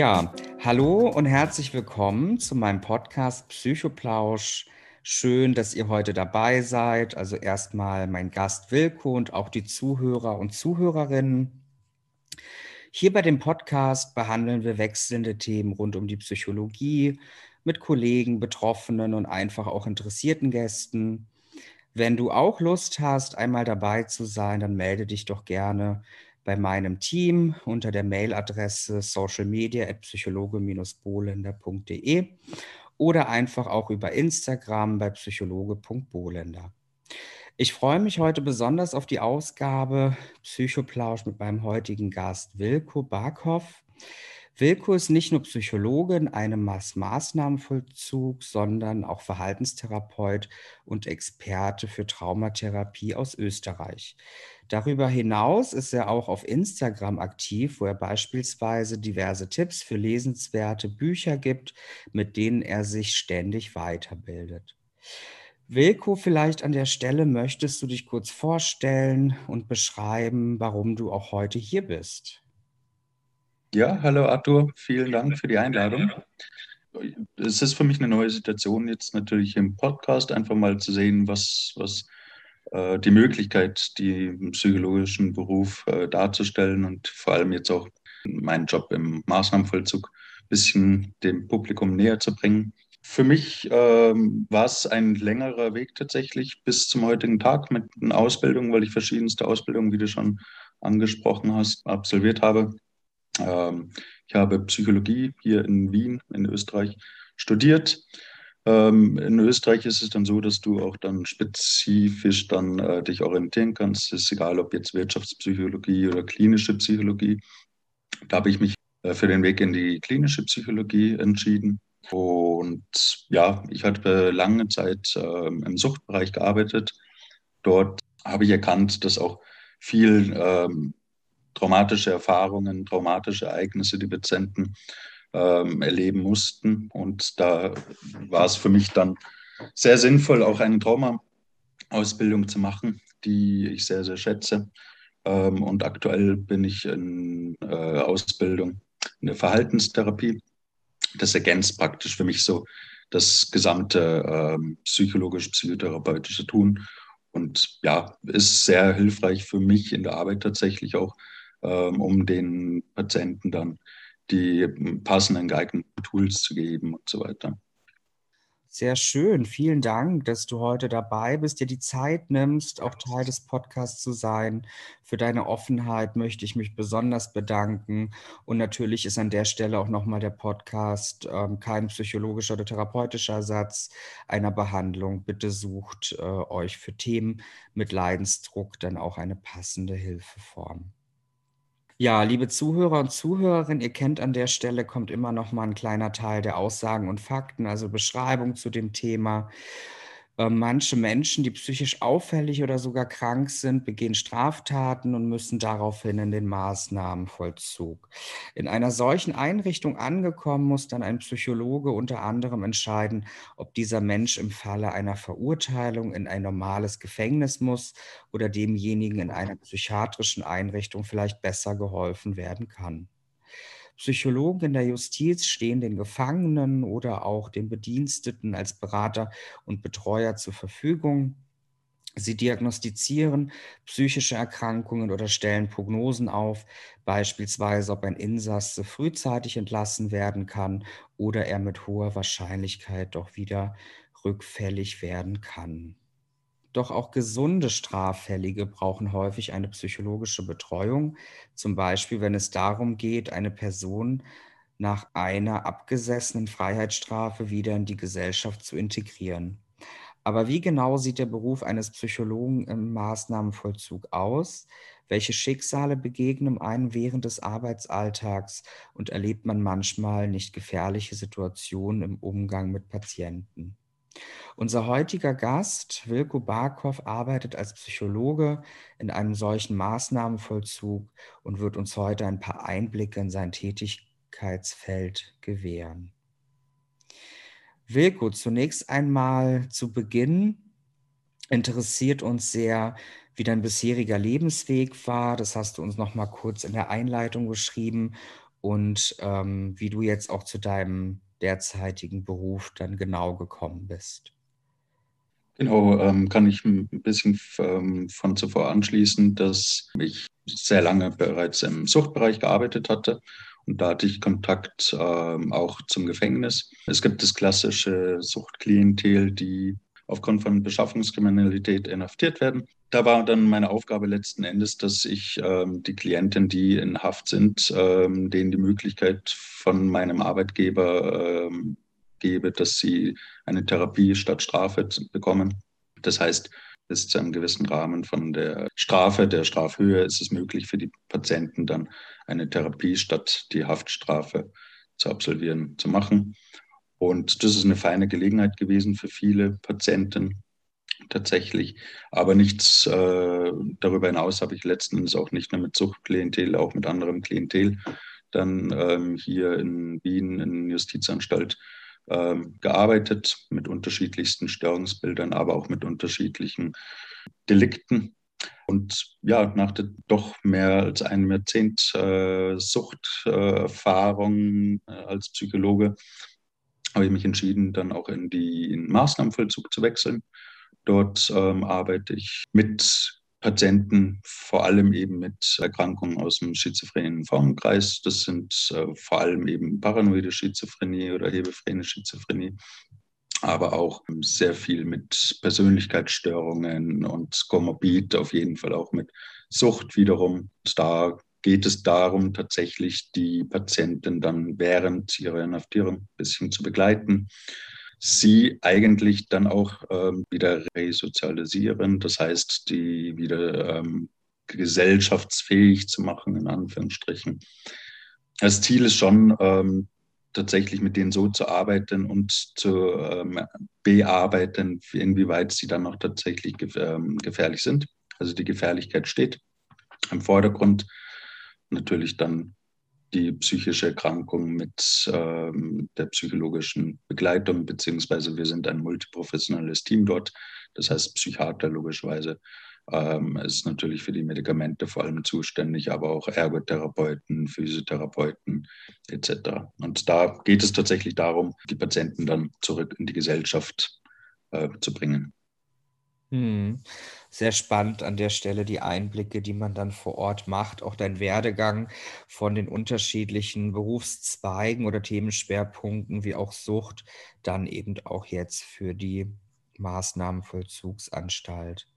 Ja, hallo und herzlich willkommen zu meinem Podcast Psychoplausch. Schön, dass ihr heute dabei seid. Also erstmal mein Gast Wilko und auch die Zuhörer und Zuhörerinnen. Hier bei dem Podcast behandeln wir wechselnde Themen rund um die Psychologie mit Kollegen, Betroffenen und einfach auch interessierten Gästen. Wenn du auch Lust hast, einmal dabei zu sein, dann melde dich doch gerne bei meinem Team unter der Mailadresse socialmedia.psychologe-bolender.de oder einfach auch über Instagram bei psychologe.bolender. Ich freue mich heute besonders auf die Ausgabe Psychoplausch mit meinem heutigen Gast Wilko Barkhoff. Wilko ist nicht nur Psychologe in einem Maßnahmenvollzug, sondern auch Verhaltenstherapeut und Experte für Traumatherapie aus Österreich. Darüber hinaus ist er auch auf Instagram aktiv, wo er beispielsweise diverse Tipps für lesenswerte Bücher gibt, mit denen er sich ständig weiterbildet. Wilko, vielleicht an der Stelle möchtest du dich kurz vorstellen und beschreiben, warum du auch heute hier bist. Ja, hallo Arthur, vielen Dank für die Einladung. Es ist für mich eine neue Situation, jetzt natürlich im Podcast einfach mal zu sehen, was, was die Möglichkeit, den psychologischen Beruf äh, darzustellen und vor allem jetzt auch meinen Job im Maßnahmenvollzug ein bisschen dem Publikum näher zu bringen. Für mich ähm, war es ein längerer Weg tatsächlich bis zum heutigen Tag mit einer Ausbildung, weil ich verschiedenste Ausbildungen, wie du schon angesprochen hast, absolviert habe. Ähm, ich habe Psychologie hier in Wien in Österreich studiert. Ähm, in Österreich ist es dann so, dass du auch dann spezifisch dann äh, dich orientieren kannst. Es ist egal, ob jetzt Wirtschaftspsychologie oder klinische Psychologie. Da habe ich mich äh, für den Weg in die klinische Psychologie entschieden und ja, ich hatte lange Zeit äh, im Suchtbereich gearbeitet. Dort habe ich erkannt, dass auch viel ähm, traumatische Erfahrungen, traumatische Ereignisse die Patienten ähm, erleben mussten. Und da war es für mich dann sehr sinnvoll, auch eine Trauma-Ausbildung zu machen, die ich sehr, sehr schätze. Ähm, und aktuell bin ich in äh, Ausbildung in der Verhaltenstherapie das ergänzt praktisch für mich so das gesamte ähm, psychologisch-psychotherapeutische Tun. Und ja, ist sehr hilfreich für mich in der Arbeit tatsächlich auch, ähm, um den Patienten dann die passenden geeigneten Tools zu geben und so weiter. Sehr schön. Vielen Dank, dass du heute dabei bist, dir die Zeit nimmst, auch Teil des Podcasts zu sein. Für deine Offenheit möchte ich mich besonders bedanken. Und natürlich ist an der Stelle auch nochmal der Podcast ähm, kein psychologischer oder therapeutischer Ersatz einer Behandlung. Bitte sucht äh, euch für Themen mit Leidensdruck dann auch eine passende Hilfeform. Ja, liebe Zuhörer und Zuhörerinnen, ihr kennt an der Stelle kommt immer noch mal ein kleiner Teil der Aussagen und Fakten, also Beschreibung zu dem Thema. Ähm, manche Menschen, die psychisch auffällig oder sogar krank sind, begehen Straftaten und müssen daraufhin in den Maßnahmenvollzug. In einer solchen Einrichtung angekommen, muss dann ein Psychologe unter anderem entscheiden, ob dieser Mensch im Falle einer Verurteilung in ein normales Gefängnis muss oder demjenigen in einer psychiatrischen Einrichtung vielleicht besser geholfen werden kann. Psychologen in der Justiz stehen den Gefangenen oder auch den Bediensteten als Berater und Betreuer zur Verfügung. Sie diagnostizieren psychische Erkrankungen oder stellen Prognosen auf, beispielsweise ob ein Insasse frühzeitig entlassen werden kann oder er mit hoher Wahrscheinlichkeit doch wieder rückfällig werden kann. Doch auch gesunde Straffällige brauchen häufig eine psychologische Betreuung, zum Beispiel wenn es darum geht, eine Person nach einer abgesessenen Freiheitsstrafe wieder in die Gesellschaft zu integrieren. Aber wie genau sieht der Beruf eines Psychologen im Maßnahmenvollzug aus? Welche Schicksale begegnen einem während des Arbeitsalltags und erlebt man manchmal nicht gefährliche Situationen im Umgang mit Patienten? Unser heutiger Gast, Wilko Barkow, arbeitet als Psychologe in einem solchen Maßnahmenvollzug und wird uns heute ein paar Einblicke in sein Tätigkeitsfeld gewähren. Wilko, zunächst einmal zu Beginn interessiert uns sehr, wie dein bisheriger Lebensweg war. Das hast du uns noch mal kurz in der Einleitung beschrieben und ähm, wie du jetzt auch zu deinem derzeitigen Beruf dann genau gekommen bist. Genau, ähm, kann ich ein bisschen ähm, von zuvor anschließen, dass ich sehr lange bereits im Suchtbereich gearbeitet hatte und da hatte ich Kontakt ähm, auch zum Gefängnis. Es gibt das klassische Suchtklientel, die aufgrund von Beschaffungskriminalität inhaftiert werden. Da war dann meine Aufgabe letzten Endes, dass ich ähm, die Klienten, die in Haft sind, ähm, denen die Möglichkeit von meinem Arbeitgeber ähm, gebe, dass sie eine Therapie statt Strafe bekommen. Das heißt, bis zu einem gewissen Rahmen von der Strafe, der Strafhöhe, ist es möglich für die Patienten dann eine Therapie statt die Haftstrafe zu absolvieren, zu machen. Und das ist eine feine Gelegenheit gewesen für viele Patienten tatsächlich. Aber nichts äh, darüber hinaus habe ich letzten Endes auch nicht nur mit Suchtklientel, auch mit anderem Klientel dann ähm, hier in Wien in Justizanstalt ähm, gearbeitet mit unterschiedlichsten Störungsbildern, aber auch mit unterschiedlichen Delikten. Und ja, nach der doch mehr als einem Jahrzehnt äh, Suchterfahrung äh, als Psychologe habe ich mich entschieden, dann auch in den Maßnahmenvollzug zu wechseln. Dort ähm, arbeite ich mit Patienten, vor allem eben mit Erkrankungen aus dem schizophrenen Formenkreis. Das sind äh, vor allem eben paranoide Schizophrenie oder hebephrene Schizophrenie, aber auch sehr viel mit Persönlichkeitsstörungen und Komorbid, auf jeden Fall auch mit Sucht wiederum. Da geht es darum, tatsächlich die Patienten dann während ihrer Inhaftierung ein bisschen zu begleiten sie eigentlich dann auch ähm, wieder resozialisieren, das heißt, die wieder ähm, gesellschaftsfähig zu machen, in Anführungsstrichen. Das Ziel ist schon, ähm, tatsächlich mit denen so zu arbeiten und zu ähm, bearbeiten, inwieweit sie dann auch tatsächlich gef ähm, gefährlich sind. Also die Gefährlichkeit steht im Vordergrund. Natürlich dann die psychische Erkrankung mit ähm, der psychologischen Begleitung, beziehungsweise wir sind ein multiprofessionelles Team dort. Das heißt, Psychiater logischerweise ähm, ist natürlich für die Medikamente vor allem zuständig, aber auch Ergotherapeuten, Physiotherapeuten etc. Und da geht es tatsächlich darum, die Patienten dann zurück in die Gesellschaft äh, zu bringen. Hm. Sehr spannend an der Stelle die Einblicke, die man dann vor Ort macht, auch dein Werdegang von den unterschiedlichen Berufszweigen oder Themenschwerpunkten wie auch Sucht, dann eben auch jetzt für die Maßnahmenvollzugsanstalt.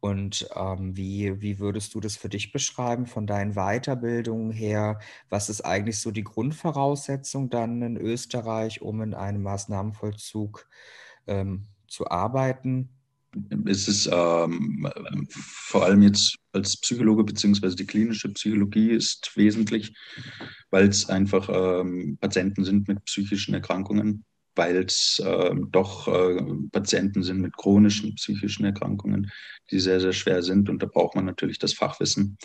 Und ähm, wie, wie würdest du das für dich beschreiben von deinen Weiterbildungen her? Was ist eigentlich so die Grundvoraussetzung dann in Österreich, um in einem Maßnahmenvollzug ähm, zu arbeiten? Es ist ähm, vor allem jetzt als Psychologe beziehungsweise die klinische Psychologie ist wesentlich, weil es einfach ähm, Patienten sind mit psychischen Erkrankungen, weil es ähm, doch äh, Patienten sind mit chronischen psychischen Erkrankungen, die sehr, sehr schwer sind. Und da braucht man natürlich das Fachwissen,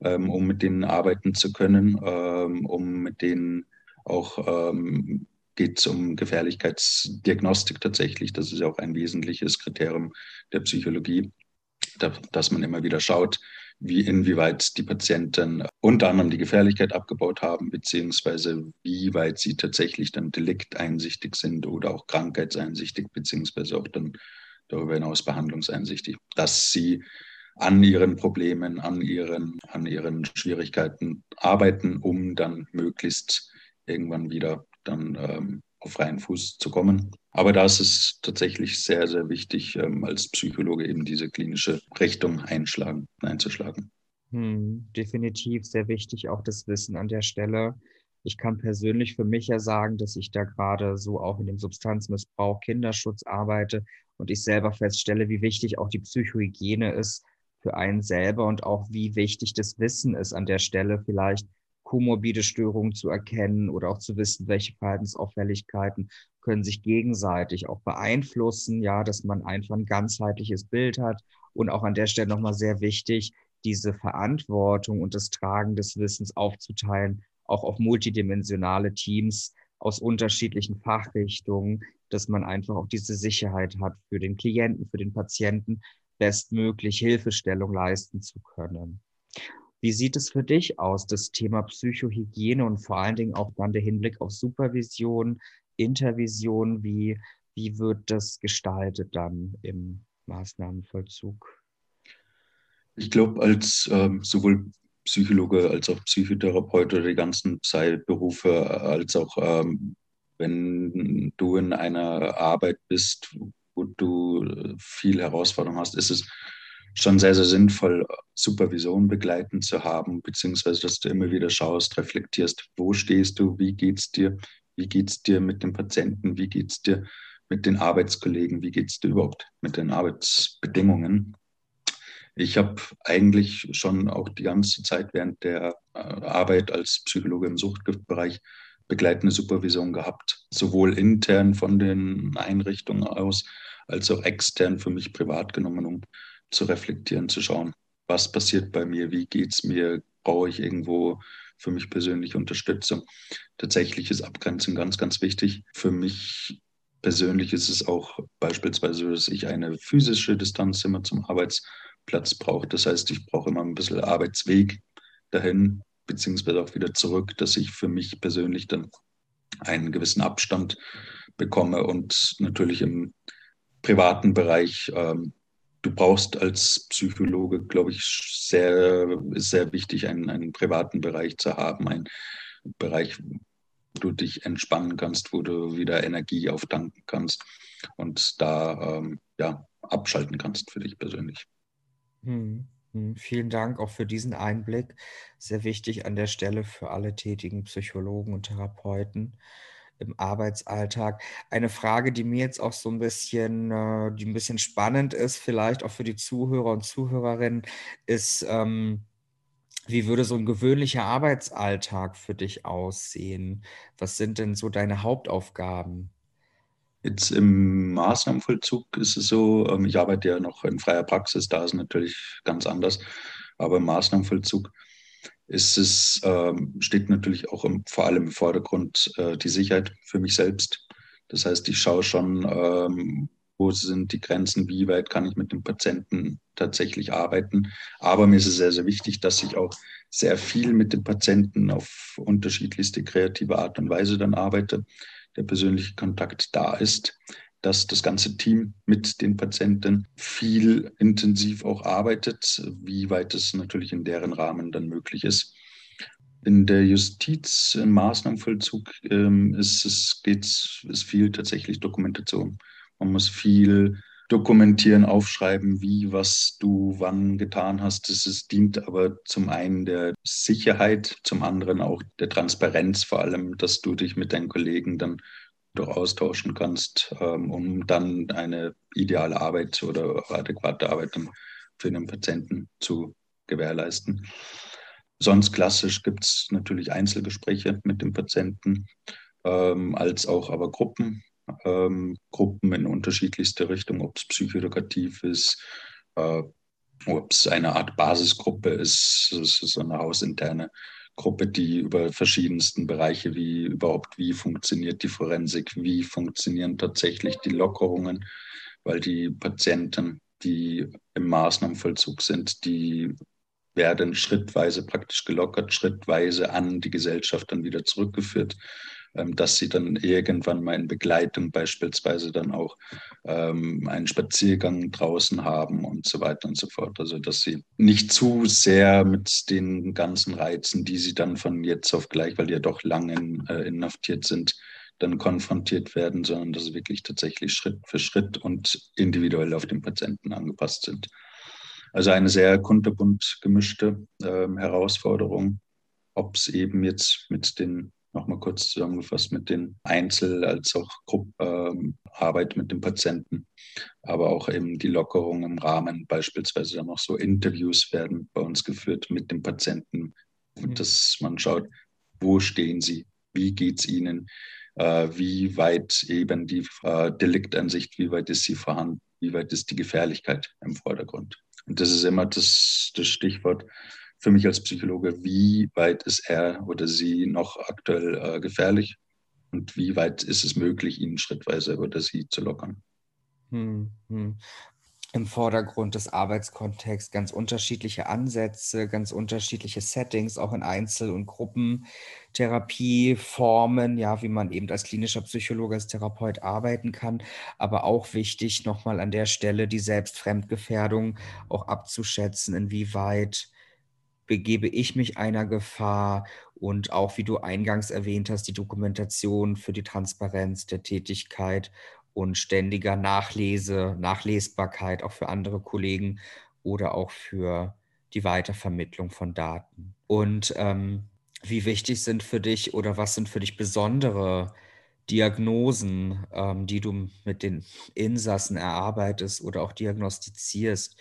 ähm, um mit denen arbeiten zu können, ähm, um mit denen auch ähm, geht es um Gefährlichkeitsdiagnostik tatsächlich. Das ist ja auch ein wesentliches Kriterium der Psychologie, dass man immer wieder schaut, wie inwieweit die Patienten unter anderem die Gefährlichkeit abgebaut haben, beziehungsweise wie weit sie tatsächlich dann delikteinsichtig sind oder auch krankheitseinsichtig, beziehungsweise auch dann darüber hinaus behandlungseinsichtig, dass sie an ihren Problemen, an ihren, an ihren Schwierigkeiten arbeiten, um dann möglichst irgendwann wieder dann ähm, auf freien Fuß zu kommen. Aber da ist es tatsächlich sehr, sehr wichtig, ähm, als Psychologe eben diese klinische Richtung einschlagen, einzuschlagen. Hm, definitiv sehr wichtig, auch das Wissen an der Stelle. Ich kann persönlich für mich ja sagen, dass ich da gerade so auch in dem Substanzmissbrauch, Kinderschutz arbeite und ich selber feststelle, wie wichtig auch die Psychohygiene ist für einen selber und auch wie wichtig das Wissen ist an der Stelle vielleicht komorbide Störungen zu erkennen oder auch zu wissen, welche Verhaltensauffälligkeiten können sich gegenseitig auch beeinflussen, ja, dass man einfach ein ganzheitliches Bild hat und auch an der Stelle nochmal sehr wichtig, diese Verantwortung und das Tragen des Wissens aufzuteilen, auch auf multidimensionale Teams aus unterschiedlichen Fachrichtungen, dass man einfach auch diese Sicherheit hat, für den Klienten, für den Patienten bestmöglich Hilfestellung leisten zu können. Wie sieht es für dich aus, das Thema Psychohygiene und vor allen Dingen auch dann der Hinblick auf Supervision, Intervision? Wie, wie wird das gestaltet dann im Maßnahmenvollzug? Ich glaube, als ähm, sowohl Psychologe als auch Psychotherapeut oder die ganzen Berufe, als auch ähm, wenn du in einer Arbeit bist, wo du viel Herausforderung hast, ist es schon sehr, sehr sinnvoll, Supervision begleitend zu haben, beziehungsweise dass du immer wieder schaust, reflektierst, wo stehst du, wie geht's dir, wie geht's dir mit dem Patienten, wie geht's dir mit den Arbeitskollegen, wie geht's dir überhaupt mit den Arbeitsbedingungen. Ich habe eigentlich schon auch die ganze Zeit während der äh, Arbeit als Psychologe im Suchtgiftbereich begleitende Supervision gehabt, sowohl intern von den Einrichtungen aus als auch extern für mich privat genommen, um zu reflektieren, zu schauen, was passiert bei mir, wie geht es mir, brauche ich irgendwo für mich persönlich Unterstützung. Tatsächlich ist Abgrenzung ganz, ganz wichtig. Für mich persönlich ist es auch beispielsweise, dass ich eine physische Distanz immer zum Arbeitsplatz brauche. Das heißt, ich brauche immer ein bisschen Arbeitsweg dahin, beziehungsweise auch wieder zurück, dass ich für mich persönlich dann einen gewissen Abstand bekomme und natürlich im privaten Bereich. Ähm, du brauchst als Psychologe, glaube ich, sehr, sehr wichtig, einen, einen privaten Bereich zu haben, einen Bereich, wo du dich entspannen kannst, wo du wieder Energie auftanken kannst und da ähm, ja, abschalten kannst für dich persönlich. Hm. Hm, vielen Dank auch für diesen Einblick. Sehr wichtig an der Stelle für alle tätigen Psychologen und Therapeuten im Arbeitsalltag. Eine Frage, die mir jetzt auch so ein bisschen, äh, die ein bisschen spannend ist, vielleicht auch für die Zuhörer und Zuhörerinnen, ist, ähm, wie würde so ein gewöhnlicher Arbeitsalltag für dich aussehen? Was sind denn so deine Hauptaufgaben? Jetzt im Maßnahmenvollzug ist es so, ähm, ich arbeite ja noch in freier Praxis, da ist es natürlich ganz anders. Aber im Maßnahmenvollzug ist es, ähm, steht natürlich auch im, vor allem im Vordergrund äh, die Sicherheit für mich selbst. Das heißt, ich schaue schon, ähm, wo sind die Grenzen, wie weit kann ich mit dem Patienten tatsächlich arbeiten. Aber mir ist es sehr, sehr wichtig, dass ich auch sehr viel mit dem Patienten auf unterschiedlichste kreative Art und Weise dann arbeite der persönliche Kontakt da ist, dass das ganze Team mit den Patienten viel intensiv auch arbeitet, wie weit es natürlich in deren Rahmen dann möglich ist. In der Justiz, im Maßnahmenvollzug ähm, ist es geht, ist viel tatsächlich Dokumentation. Man muss viel dokumentieren, aufschreiben, wie, was du wann getan hast. Ist, dient aber zum einen der Sicherheit, zum anderen auch der Transparenz, vor allem, dass du dich mit deinen Kollegen dann doch austauschen kannst, ähm, um dann eine ideale Arbeit oder adäquate Arbeit für den Patienten zu gewährleisten. Sonst klassisch gibt es natürlich Einzelgespräche mit dem Patienten, ähm, als auch aber Gruppen ähm, Gruppen in unterschiedlichste Richtungen, ob es psychoedukativ ist, äh, ob es eine Art Basisgruppe ist, es ist eine hausinterne Gruppe, die über verschiedensten Bereiche, wie überhaupt, wie funktioniert die Forensik, wie funktionieren tatsächlich die Lockerungen, weil die Patienten, die im Maßnahmenvollzug sind, die werden schrittweise praktisch gelockert, schrittweise an die Gesellschaft dann wieder zurückgeführt. Ähm, dass sie dann irgendwann mal in Begleitung beispielsweise dann auch ähm, einen Spaziergang draußen haben und so weiter und so fort. Also dass sie nicht zu sehr mit den ganzen Reizen, die sie dann von jetzt auf gleich, weil die ja doch lange äh, inhaftiert sind, dann konfrontiert werden, sondern dass sie wirklich tatsächlich Schritt für Schritt und individuell auf den Patienten angepasst sind. Also eine sehr kunterbunt gemischte äh, Herausforderung, ob es eben jetzt mit den nochmal kurz zusammengefasst mit den Einzel- als auch Gruppenarbeit ähm, mit dem Patienten, aber auch eben die Lockerung im Rahmen, beispielsweise dann auch so Interviews werden bei uns geführt mit dem Patienten, mhm. dass man schaut, wo stehen sie, wie geht es ihnen, äh, wie weit eben die äh, Deliktansicht, wie weit ist sie vorhanden, wie weit ist die Gefährlichkeit im Vordergrund. Und das ist immer das, das Stichwort, für mich als Psychologe, wie weit ist er oder sie noch aktuell äh, gefährlich und wie weit ist es möglich, ihn schrittweise oder sie zu lockern. Hm, hm. im Vordergrund des Arbeitskontexts, ganz unterschiedliche Ansätze, ganz unterschiedliche Settings, auch in Einzel- und Gruppentherapieformen, ja, wie man eben als klinischer Psychologe, als Therapeut arbeiten kann. Aber auch wichtig, nochmal an der Stelle die Selbstfremdgefährdung auch abzuschätzen, inwieweit begebe ich mich einer Gefahr und auch, wie du eingangs erwähnt hast, die Dokumentation für die Transparenz der Tätigkeit und ständiger Nachlese, Nachlesbarkeit auch für andere Kollegen oder auch für die Weitervermittlung von Daten. Und ähm, wie wichtig sind für dich oder was sind für dich besondere Diagnosen, ähm, die du mit den Insassen erarbeitest oder auch diagnostizierst?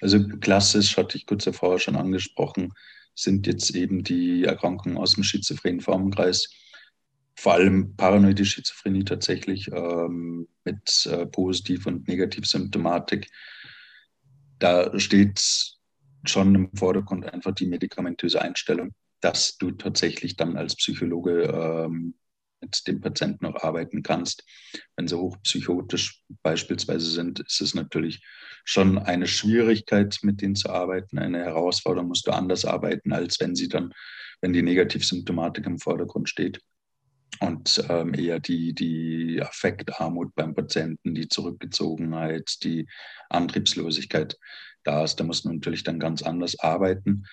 Also klassisch, hatte ich kurz davor schon angesprochen, sind jetzt eben die Erkrankungen aus dem schizophrenen Formenkreis vor allem paranoide Schizophrenie tatsächlich ähm, mit äh, Positiv- und Negativsymptomatik. Da steht schon im Vordergrund einfach die medikamentöse Einstellung, dass du tatsächlich dann als Psychologe ähm, mit dem Patienten auch arbeiten kannst. Wenn sie hochpsychotisch beispielsweise sind, ist es natürlich schon eine Schwierigkeit, mit denen zu arbeiten, eine Herausforderung, musst du anders arbeiten, als wenn sie dann, wenn die Negativsymptomatik im Vordergrund steht und ähm, eher die, die Affektarmut beim Patienten, die Zurückgezogenheit, die Antriebslosigkeit da ist. Da muss man natürlich dann ganz anders arbeiten.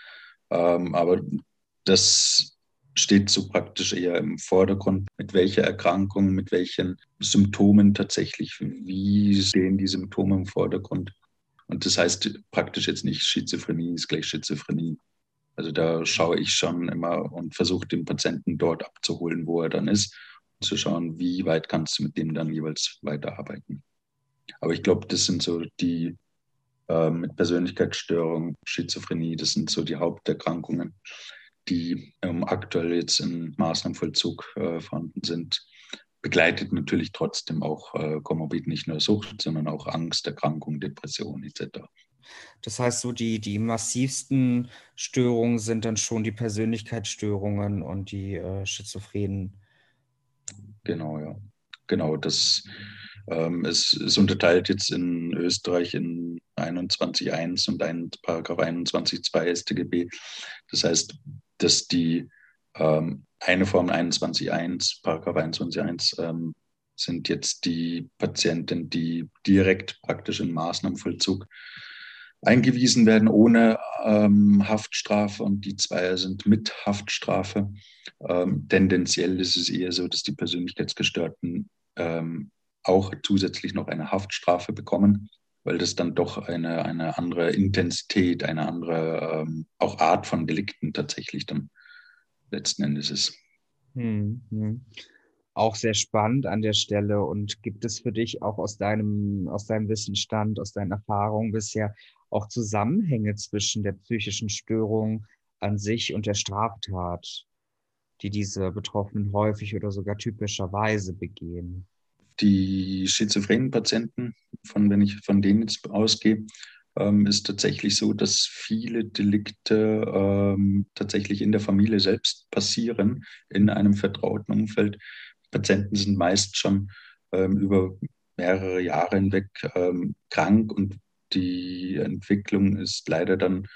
Ähm, aber das steht so praktisch eher im Vordergrund, mit welcher Erkrankung, mit welchen Symptomen tatsächlich, wie stehen die Symptome im Vordergrund. Und das heißt praktisch jetzt nicht Schizophrenie ist gleich Schizophrenie. Also da schaue ich schon immer und versuche den Patienten dort abzuholen, wo er dann ist, und zu schauen, wie weit kannst du mit dem dann jeweils weiterarbeiten. Aber ich glaube, das sind so die äh, mit Persönlichkeitsstörung, Schizophrenie, das sind so die Haupterkrankungen, die ähm, aktuell jetzt im Maßnahmenvollzug äh, vorhanden sind. Begleitet natürlich trotzdem auch äh, Komorbid nicht nur Sucht, sondern auch Angst, Erkrankung, Depression etc. Das heißt, so die, die massivsten Störungen sind dann schon die Persönlichkeitsstörungen und die äh, Schizophrenen. Genau, ja. Genau, das ähm, es ist unterteilt jetzt in Österreich in 21.1 und ein Paragraph 21.2 StGB. Das heißt, dass die ähm, eine Form 21.1, Paragraph 21.1 ähm, sind jetzt die Patienten, die direkt praktisch in Maßnahmenvollzug eingewiesen werden ohne ähm, Haftstrafe und die zwei sind mit Haftstrafe. Ähm, tendenziell ist es eher so, dass die Persönlichkeitsgestörten ähm, auch zusätzlich noch eine Haftstrafe bekommen, weil das dann doch eine, eine andere Intensität, eine andere ähm, auch Art von Delikten tatsächlich dann letzten Endes ist. Hm, hm auch sehr spannend an der Stelle. Und gibt es für dich auch aus deinem, aus deinem Wissensstand, aus deinen Erfahrungen bisher auch Zusammenhänge zwischen der psychischen Störung an sich und der Straftat, die diese Betroffenen häufig oder sogar typischerweise begehen? Die schizophrenen Patienten, von wenn ich von denen jetzt ausgehe, ähm, ist tatsächlich so, dass viele Delikte ähm, tatsächlich in der Familie selbst passieren, in einem vertrauten Umfeld. Patienten sind meist schon ähm, über mehrere Jahre hinweg ähm, krank und die Entwicklung ist leider dann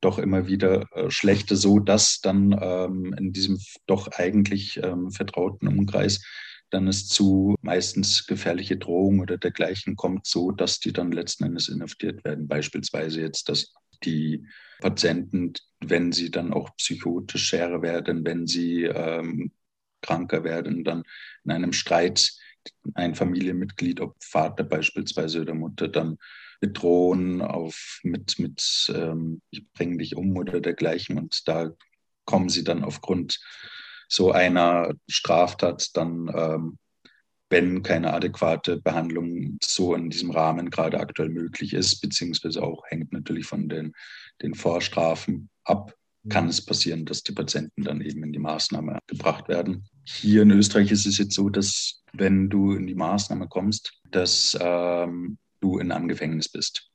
doch immer wieder äh, schlechter, so dass dann ähm, in diesem doch eigentlich ähm, vertrauten Umkreis dann es zu meistens gefährliche Drohungen oder dergleichen kommt, so dass die dann letzten Endes inhaftiert werden. Beispielsweise jetzt, dass die Patienten, wenn sie dann auch psychotisch schwerer werden, wenn sie ähm, kranker werden, dann in einem Streit ein Familienmitglied, ob Vater beispielsweise oder Mutter, dann bedrohen auf mit, mit ähm, ich bringe dich um oder dergleichen. Und da kommen sie dann aufgrund so einer Straftat dann, ähm, wenn keine adäquate Behandlung so in diesem Rahmen gerade aktuell möglich ist, beziehungsweise auch hängt natürlich von den, den Vorstrafen ab, kann es passieren, dass die Patienten dann eben in die Maßnahme gebracht werden. Hier in Österreich ist es jetzt so, dass wenn du in die Maßnahme kommst, dass ähm, du in einem Gefängnis bist.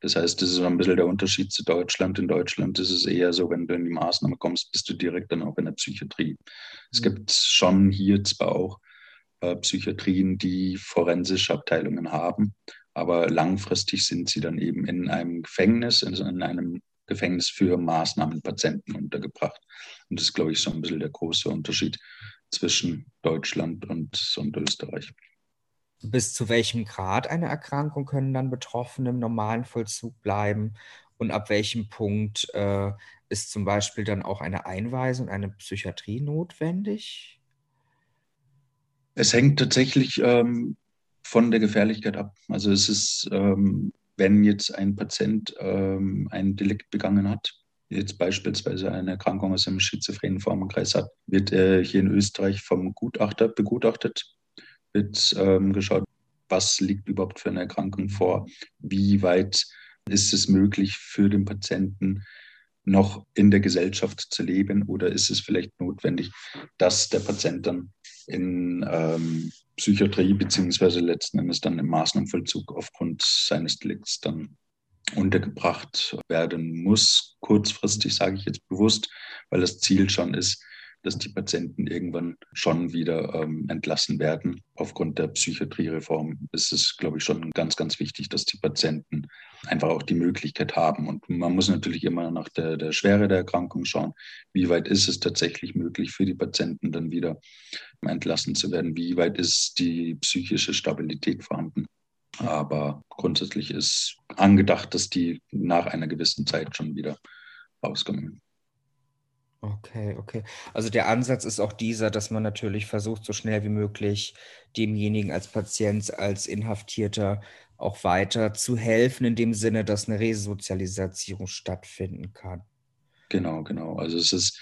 Das heißt, das ist so ein bisschen der Unterschied zu Deutschland. In Deutschland ist es eher so, wenn du in die Maßnahme kommst, bist du direkt dann auch in der Psychiatrie. Es mhm. gibt schon hier zwar auch äh, Psychiatrien, die forensische Abteilungen haben, aber langfristig sind sie dann eben in einem Gefängnis, also in einem Gefängnis für Maßnahmenpatienten untergebracht. Und das ist, glaube ich, so ein bisschen der große Unterschied zwischen Deutschland und, und Österreich. Bis zu welchem Grad einer Erkrankung können dann Betroffene im normalen Vollzug bleiben? Und ab welchem Punkt äh, ist zum Beispiel dann auch eine Einweisung, eine Psychiatrie notwendig? Es hängt tatsächlich ähm, von der Gefährlichkeit ab. Also es ist, ähm, wenn jetzt ein Patient ähm, ein Delikt begangen hat, jetzt beispielsweise eine Erkrankung aus einem schizophrenen Formenkreis hat, wird er hier in Österreich vom Gutachter begutachtet, wird ähm, geschaut, was liegt überhaupt für eine Erkrankung vor, wie weit ist es möglich für den Patienten noch in der Gesellschaft zu leben oder ist es vielleicht notwendig, dass der Patient dann in ähm, Psychiatrie beziehungsweise letzten Endes dann im Maßnahmenvollzug aufgrund seines Delikts dann untergebracht werden muss. Kurzfristig sage ich jetzt bewusst, weil das Ziel schon ist, dass die Patienten irgendwann schon wieder ähm, entlassen werden. Aufgrund der Psychiatriereform ist es, glaube ich, schon ganz, ganz wichtig, dass die Patienten einfach auch die Möglichkeit haben. Und man muss natürlich immer nach der, der Schwere der Erkrankung schauen, wie weit ist es tatsächlich möglich für die Patienten dann wieder entlassen zu werden, wie weit ist die psychische Stabilität vorhanden. Aber grundsätzlich ist angedacht, dass die nach einer gewissen Zeit schon wieder rauskommen. Okay, okay. Also der Ansatz ist auch dieser, dass man natürlich versucht, so schnell wie möglich demjenigen als Patient, als Inhaftierter auch weiter zu helfen, in dem Sinne, dass eine Resozialisierung stattfinden kann. Genau, genau. Also es ist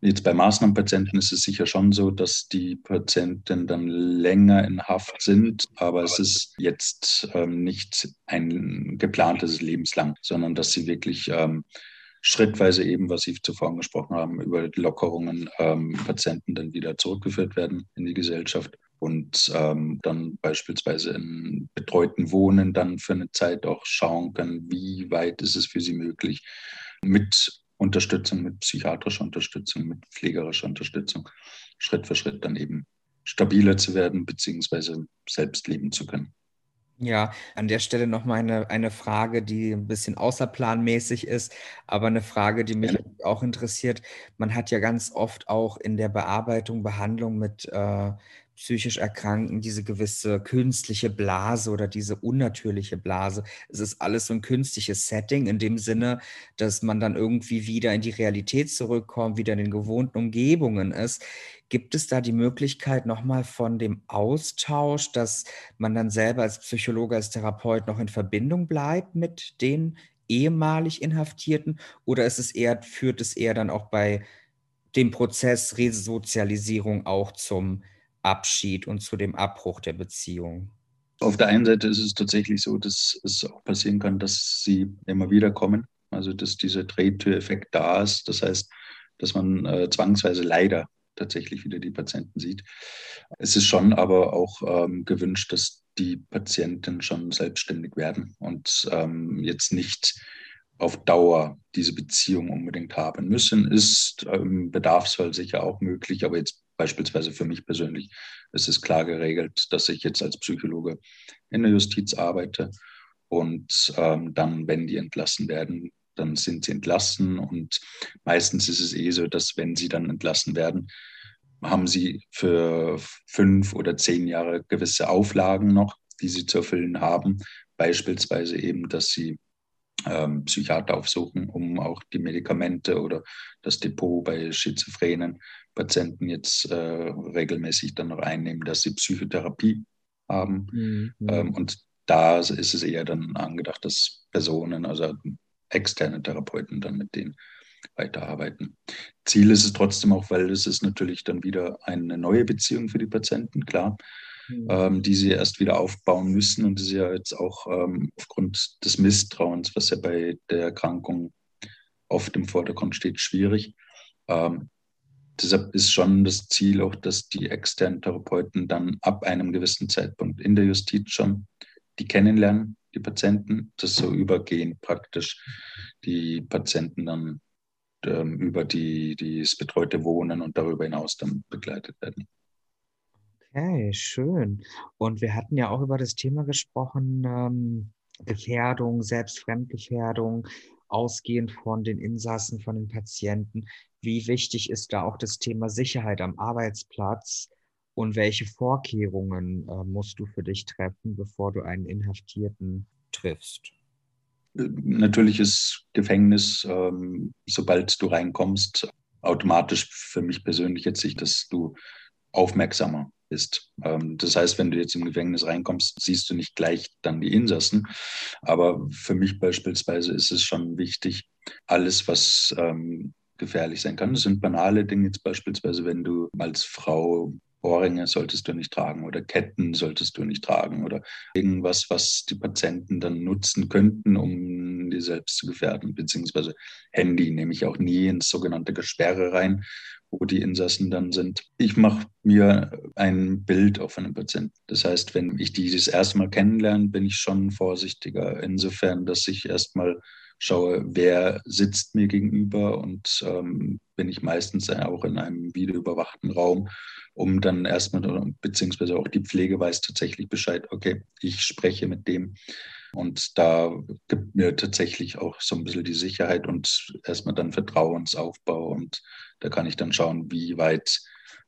jetzt bei Maßnahmenpatienten ist es sicher schon so, dass die Patienten dann länger in Haft sind, aber es ist jetzt ähm, nicht ein geplantes Lebenslang, sondern dass sie wirklich ähm, schrittweise eben, was Sie zuvor angesprochen haben, über Lockerungen ähm, Patienten dann wieder zurückgeführt werden in die Gesellschaft und ähm, dann beispielsweise in betreuten Wohnen dann für eine Zeit auch schauen können, wie weit ist es für sie möglich, mit Unterstützung, mit psychiatrischer Unterstützung, mit pflegerischer Unterstützung Schritt für Schritt dann eben stabiler zu werden, beziehungsweise selbst leben zu können. Ja, an der Stelle noch mal eine, eine Frage, die ein bisschen außerplanmäßig ist, aber eine Frage, die mich ja. auch interessiert. Man hat ja ganz oft auch in der Bearbeitung, Behandlung mit äh, psychisch Erkrankten diese gewisse künstliche Blase oder diese unnatürliche Blase. Es ist alles so ein künstliches Setting in dem Sinne, dass man dann irgendwie wieder in die Realität zurückkommt, wieder in den gewohnten Umgebungen ist. Gibt es da die Möglichkeit nochmal von dem Austausch, dass man dann selber als Psychologe, als Therapeut noch in Verbindung bleibt mit den ehemalig Inhaftierten? Oder ist es eher, führt es eher dann auch bei dem Prozess Resozialisierung auch zum Abschied und zu dem Abbruch der Beziehung? Auf der einen Seite ist es tatsächlich so, dass es auch passieren kann, dass sie immer wieder kommen. Also dass dieser Drehtüreffekt da ist. Das heißt, dass man äh, zwangsweise leider tatsächlich wieder die Patienten sieht. Es ist schon aber auch ähm, gewünscht, dass die Patienten schon selbstständig werden und ähm, jetzt nicht auf Dauer diese Beziehung unbedingt haben müssen. Ist im ähm, Bedarfsfall sicher auch möglich, aber jetzt beispielsweise für mich persönlich ist es klar geregelt, dass ich jetzt als Psychologe in der Justiz arbeite und ähm, dann, wenn die entlassen werden, dann sind sie entlassen und meistens ist es eh so, dass wenn sie dann entlassen werden, haben sie für fünf oder zehn Jahre gewisse Auflagen noch, die sie zu erfüllen haben. Beispielsweise eben, dass sie ähm, Psychiater aufsuchen, um auch die Medikamente oder das Depot bei schizophrenen Patienten jetzt äh, regelmäßig dann noch einnehmen, dass sie Psychotherapie haben. Mhm. Ähm, und da ist es eher dann angedacht, dass Personen, also externe Therapeuten dann mit denen weiterarbeiten. Ziel ist es trotzdem auch, weil es ist natürlich dann wieder eine neue Beziehung für die Patienten, klar, mhm. ähm, die sie erst wieder aufbauen müssen. Und das ist ja jetzt auch ähm, aufgrund des Misstrauens, was ja bei der Erkrankung oft im Vordergrund steht, schwierig. Ähm, deshalb ist schon das Ziel auch, dass die externen Therapeuten dann ab einem gewissen Zeitpunkt in der Justiz schon die kennenlernen, die Patienten, das so übergehen praktisch die Patienten dann ähm, über die, das betreute Wohnen und darüber hinaus dann begleitet werden. Okay, schön. Und wir hatten ja auch über das Thema gesprochen, ähm, Gefährdung, Selbstfremdgefährdung, ausgehend von den Insassen, von den Patienten. Wie wichtig ist da auch das Thema Sicherheit am Arbeitsplatz und welche Vorkehrungen äh, musst du für dich treffen, bevor du einen Inhaftierten triffst? Natürlich ist Gefängnis, ähm, sobald du reinkommst, automatisch für mich persönlich jetzt sich, dass du aufmerksamer bist. Ähm, das heißt, wenn du jetzt im Gefängnis reinkommst, siehst du nicht gleich dann die Insassen. Aber für mich beispielsweise ist es schon wichtig, alles, was ähm, gefährlich sein kann. Das sind banale Dinge, jetzt beispielsweise, wenn du als Frau Ohrringe solltest du nicht tragen oder Ketten solltest du nicht tragen oder irgendwas, was die Patienten dann nutzen könnten, um die selbst zu gefährden, beziehungsweise Handy nehme ich auch nie ins sogenannte Gesperre rein, wo die Insassen dann sind. Ich mache mir ein Bild auf einen Patienten. Das heißt, wenn ich die das erste Mal kennenlerne, bin ich schon vorsichtiger, insofern, dass ich erstmal schaue, wer sitzt mir gegenüber und ähm, bin ich meistens auch in einem videoüberwachten Raum, um dann erstmal, beziehungsweise auch die Pflege weiß tatsächlich Bescheid, okay, ich spreche mit dem. Und da gibt mir tatsächlich auch so ein bisschen die Sicherheit und erstmal dann Vertrauensaufbau. Und da kann ich dann schauen, wie weit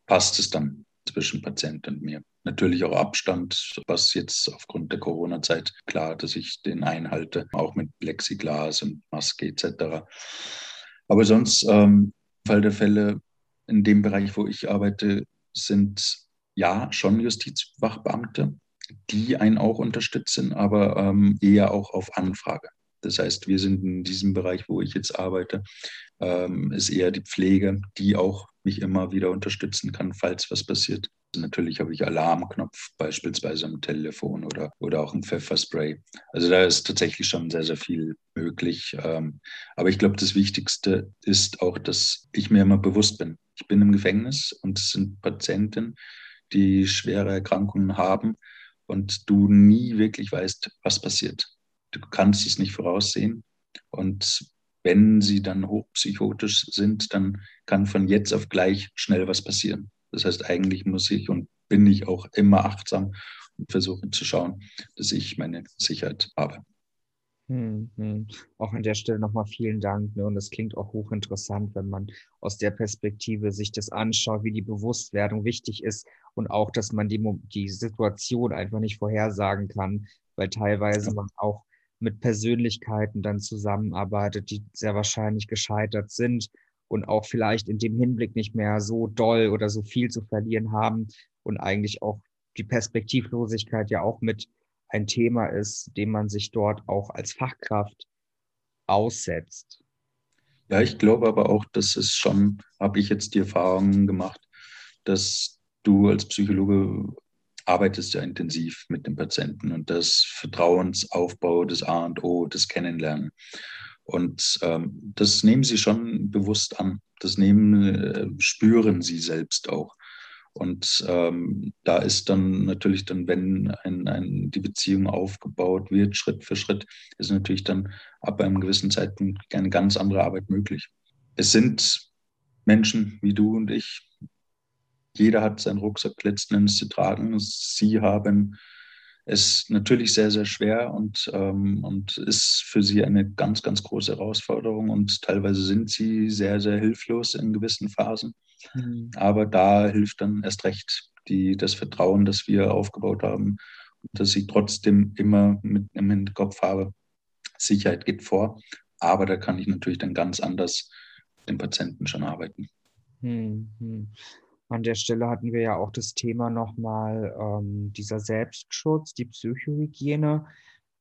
passt es dann zwischen Patient und mir. Natürlich auch Abstand, was jetzt aufgrund der Corona-Zeit klar, dass ich den einhalte, auch mit Plexiglas und Maske etc. Aber sonst, ähm, im Fall der Fälle, in dem Bereich, wo ich arbeite, sind ja schon Justizwachbeamte, die einen auch unterstützen, aber ähm, eher auch auf Anfrage. Das heißt, wir sind in diesem Bereich, wo ich jetzt arbeite, ähm, ist eher die Pflege, die auch mich immer wieder unterstützen kann, falls was passiert. Natürlich habe ich Alarmknopf beispielsweise am Telefon oder, oder auch ein Pfefferspray. Also da ist tatsächlich schon sehr, sehr viel möglich. Ähm, aber ich glaube, das Wichtigste ist auch, dass ich mir immer bewusst bin. Ich bin im Gefängnis und es sind Patienten, die schwere Erkrankungen haben und du nie wirklich weißt, was passiert. Du kannst es nicht voraussehen. Und wenn sie dann hochpsychotisch sind, dann kann von jetzt auf gleich schnell was passieren. Das heißt, eigentlich muss ich und bin ich auch immer achtsam und versuche zu schauen, dass ich meine Sicherheit habe. Hm, hm. Auch an der Stelle nochmal vielen Dank. Ne? Und das klingt auch hochinteressant, wenn man aus der Perspektive sich das anschaut, wie die Bewusstwerdung wichtig ist und auch, dass man die, die Situation einfach nicht vorhersagen kann, weil teilweise man auch mit Persönlichkeiten dann zusammenarbeitet, die sehr wahrscheinlich gescheitert sind und auch vielleicht in dem Hinblick nicht mehr so doll oder so viel zu verlieren haben und eigentlich auch die Perspektivlosigkeit ja auch mit ein Thema ist, dem man sich dort auch als Fachkraft aussetzt. Ja, ich glaube aber auch, dass es schon, habe ich jetzt die Erfahrung gemacht, dass du als Psychologe arbeitest ja intensiv mit dem Patienten und das Vertrauensaufbau, das A und O, das Kennenlernen. Und ähm, das nehmen sie schon bewusst an. Das nehmen, äh, spüren sie selbst auch. Und ähm, da ist dann natürlich dann, wenn ein, ein, die Beziehung aufgebaut wird, Schritt für Schritt, ist natürlich dann ab einem gewissen Zeitpunkt eine ganz andere Arbeit möglich. Es sind Menschen wie du und ich. Jeder hat seinen Rucksack letzten Endes zu tragen. Sie haben es natürlich sehr, sehr schwer und, ähm, und ist für sie eine ganz, ganz große Herausforderung. Und teilweise sind sie sehr, sehr hilflos in gewissen Phasen. Mhm. Aber da hilft dann erst recht die, das Vertrauen, das wir aufgebaut haben, dass ich trotzdem immer mit im Hinterkopf habe, Sicherheit geht vor. Aber da kann ich natürlich dann ganz anders mit dem Patienten schon arbeiten. Mhm. An der Stelle hatten wir ja auch das Thema nochmal ähm, dieser Selbstschutz, die Psychohygiene.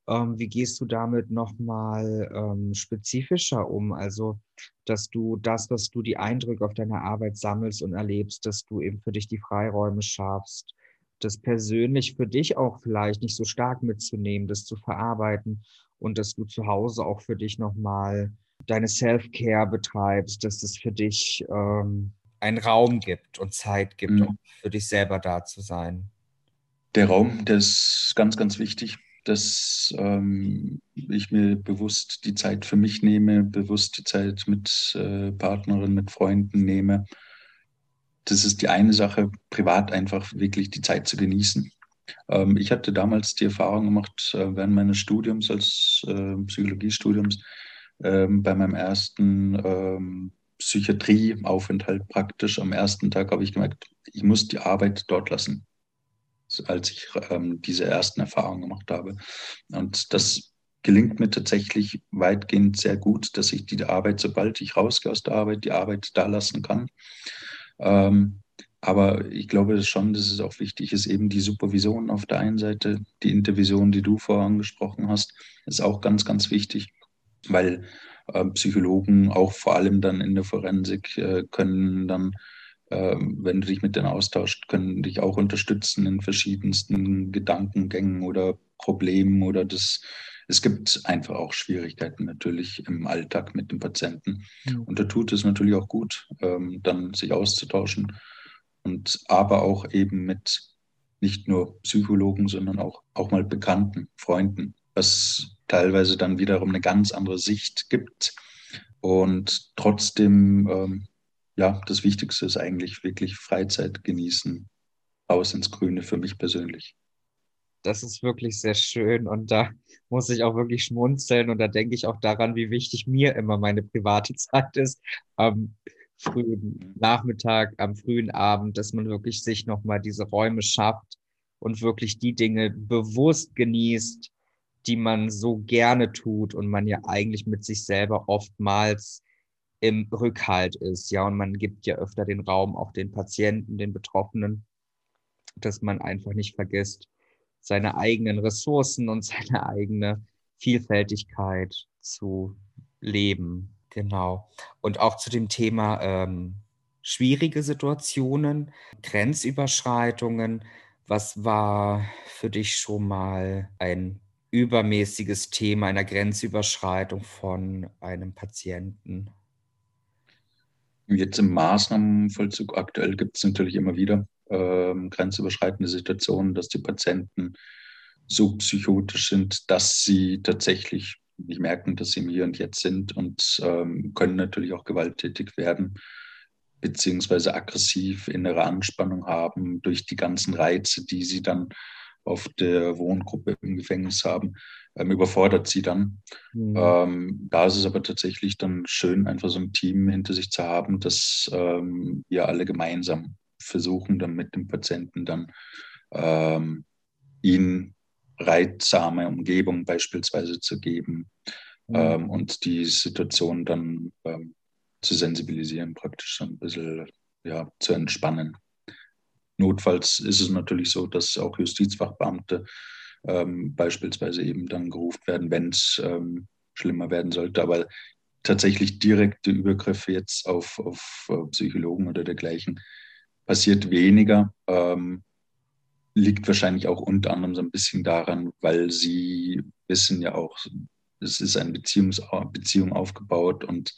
Ähm, wie gehst du damit nochmal ähm, spezifischer um? Also, dass du das, was du die Eindrücke auf deiner Arbeit sammelst und erlebst, dass du eben für dich die Freiräume schaffst, das persönlich für dich auch vielleicht nicht so stark mitzunehmen, das zu verarbeiten und dass du zu Hause auch für dich nochmal deine Self-Care betreibst, dass das für dich ähm, einen Raum gibt und Zeit gibt, mhm. um für dich selber da zu sein. Der Raum, der ist ganz, ganz wichtig, dass ähm, ich mir bewusst die Zeit für mich nehme, bewusst die Zeit mit äh, Partnerinnen, mit Freunden nehme. das ist die eine Sache, privat einfach wirklich die Zeit zu genießen. Ähm, ich hatte damals die Erfahrung gemacht, äh, während meines Studiums, als äh, Psychologiestudiums, äh, bei meinem ersten ähm, Psychiatrieaufenthalt praktisch. Am ersten Tag habe ich gemerkt, ich muss die Arbeit dort lassen, als ich ähm, diese ersten Erfahrungen gemacht habe. Und das gelingt mir tatsächlich weitgehend sehr gut, dass ich die Arbeit, sobald ich rausgehe aus der Arbeit, die Arbeit da lassen kann. Ähm, aber ich glaube schon, dass es auch wichtig ist, eben die Supervision auf der einen Seite, die Intervision, die du vorher angesprochen hast, ist auch ganz, ganz wichtig, weil Psychologen auch vor allem dann in der Forensik äh, können dann, äh, wenn du dich mit denen austauscht, können dich auch unterstützen in verschiedensten Gedankengängen oder Problemen oder das es gibt einfach auch Schwierigkeiten natürlich im Alltag mit dem Patienten. Mhm. Und da tut es natürlich auch gut, ähm, dann sich auszutauschen und aber auch eben mit nicht nur Psychologen, sondern auch, auch mal Bekannten, Freunden, was teilweise dann wiederum eine ganz andere Sicht gibt. Und trotzdem, ähm, ja, das Wichtigste ist eigentlich wirklich Freizeit genießen, raus ins Grüne für mich persönlich das ist wirklich sehr schön und da muss ich auch wirklich schmunzeln und da denke ich auch daran, wie wichtig mir immer meine private Zeit ist am frühen Nachmittag, am frühen Abend, dass man wirklich sich nochmal diese Räume schafft und wirklich die Dinge bewusst genießt, die man so gerne tut und man ja eigentlich mit sich selber oftmals im Rückhalt ist. Ja, und man gibt ja öfter den Raum auch den Patienten, den Betroffenen, dass man einfach nicht vergisst, seine eigenen Ressourcen und seine eigene Vielfältigkeit zu leben. Genau. Und auch zu dem Thema ähm, schwierige Situationen, Grenzüberschreitungen. Was war für dich schon mal ein übermäßiges Thema einer Grenzüberschreitung von einem Patienten? Jetzt im Maßnahmenvollzug aktuell gibt es natürlich immer wieder ähm, grenzüberschreitende Situationen, dass die Patienten so psychotisch sind, dass sie tatsächlich nicht merken, dass sie im Hier und Jetzt sind und ähm, können natürlich auch gewalttätig werden, beziehungsweise aggressiv innere Anspannung haben durch die ganzen Reize, die sie dann auf der Wohngruppe im Gefängnis haben, ähm, überfordert sie dann. Mhm. Ähm, da ist es aber tatsächlich dann schön, einfach so ein Team hinter sich zu haben, dass ähm, wir alle gemeinsam versuchen dann mit dem Patienten dann ähm, ihn reizsame Umgebung beispielsweise zu geben mhm. ähm, und die Situation dann ähm, zu sensibilisieren, praktisch so ein bisschen ja, zu entspannen. Notfalls ist es natürlich so, dass auch Justizfachbeamte ähm, beispielsweise eben dann gerufen werden, wenn es ähm, schlimmer werden sollte. Aber tatsächlich direkte Übergriffe jetzt auf, auf Psychologen oder dergleichen passiert weniger. Ähm, liegt wahrscheinlich auch unter anderem so ein bisschen daran, weil sie wissen ja auch, es ist eine Beziehungs Beziehung aufgebaut und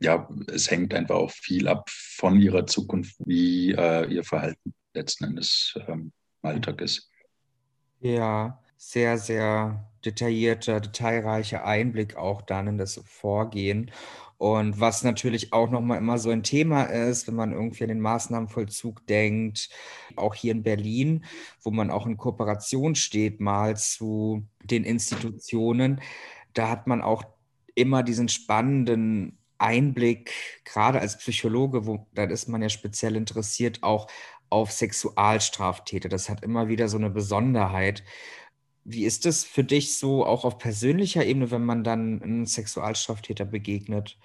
ja, es hängt einfach auch viel ab von ihrer Zukunft, wie äh, ihr Verhalten letzten Endes ähm, im Alltag ist. Ja, sehr, sehr detaillierter, detailreicher Einblick auch dann in das Vorgehen. Und was natürlich auch nochmal immer so ein Thema ist, wenn man irgendwie an den Maßnahmenvollzug denkt, auch hier in Berlin, wo man auch in Kooperation steht, mal zu den Institutionen, da hat man auch immer diesen spannenden Einblick, gerade als Psychologe, wo da ist man ja speziell interessiert, auch auf Sexualstraftäter. Das hat immer wieder so eine Besonderheit, wie ist es für dich so auch auf persönlicher Ebene, wenn man dann einem Sexualstraftäter begegnet